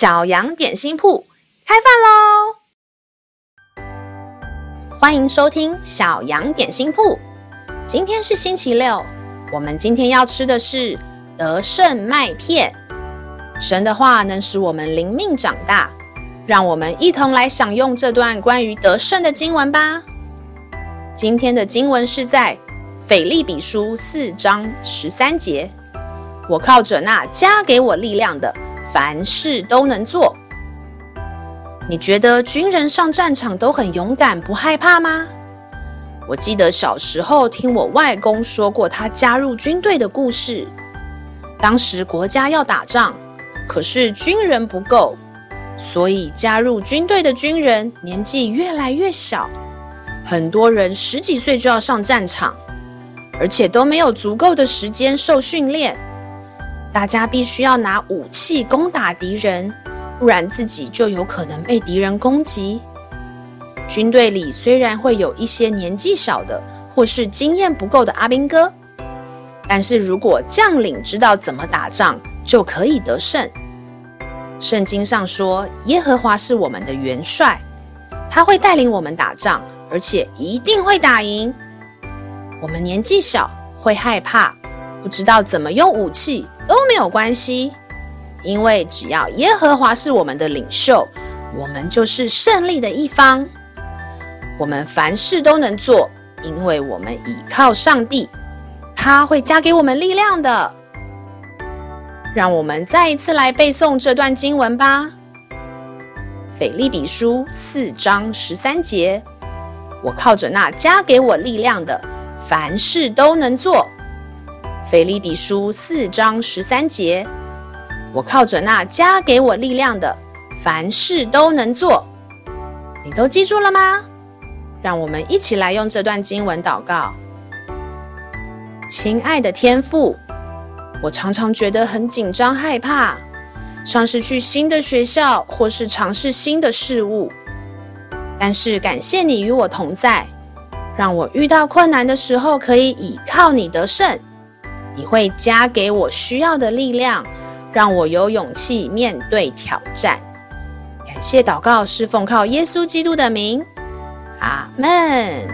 小羊点心铺开饭喽！欢迎收听小羊点心铺。今天是星期六，我们今天要吃的是得胜麦片。神的话能使我们灵命长大，让我们一同来享用这段关于得胜的经文吧。今天的经文是在腓立比书四章十三节。我靠着那加给我力量的。凡事都能做。你觉得军人上战场都很勇敢，不害怕吗？我记得小时候听我外公说过他加入军队的故事。当时国家要打仗，可是军人不够，所以加入军队的军人年纪越来越小，很多人十几岁就要上战场，而且都没有足够的时间受训练。大家必须要拿武器攻打敌人，不然自己就有可能被敌人攻击。军队里虽然会有一些年纪小的或是经验不够的阿兵哥，但是如果将领知道怎么打仗，就可以得胜。圣经上说，耶和华是我们的元帅，他会带领我们打仗，而且一定会打赢。我们年纪小，会害怕，不知道怎么用武器。都没有关系，因为只要耶和华是我们的领袖，我们就是胜利的一方。我们凡事都能做，因为我们倚靠上帝，他会加给我们力量的。让我们再一次来背诵这段经文吧，《腓利比书》四章十三节：我靠着那加给我力量的，凡事都能做。腓立比书四章十三节，我靠着那加给我力量的，凡事都能做。你都记住了吗？让我们一起来用这段经文祷告。亲爱的天父，我常常觉得很紧张害怕，像是去新的学校或是尝试新的事物。但是感谢你与我同在，让我遇到困难的时候可以倚靠你得胜。你会加给我需要的力量，让我有勇气面对挑战。感谢祷告是奉靠耶稣基督的名，阿门。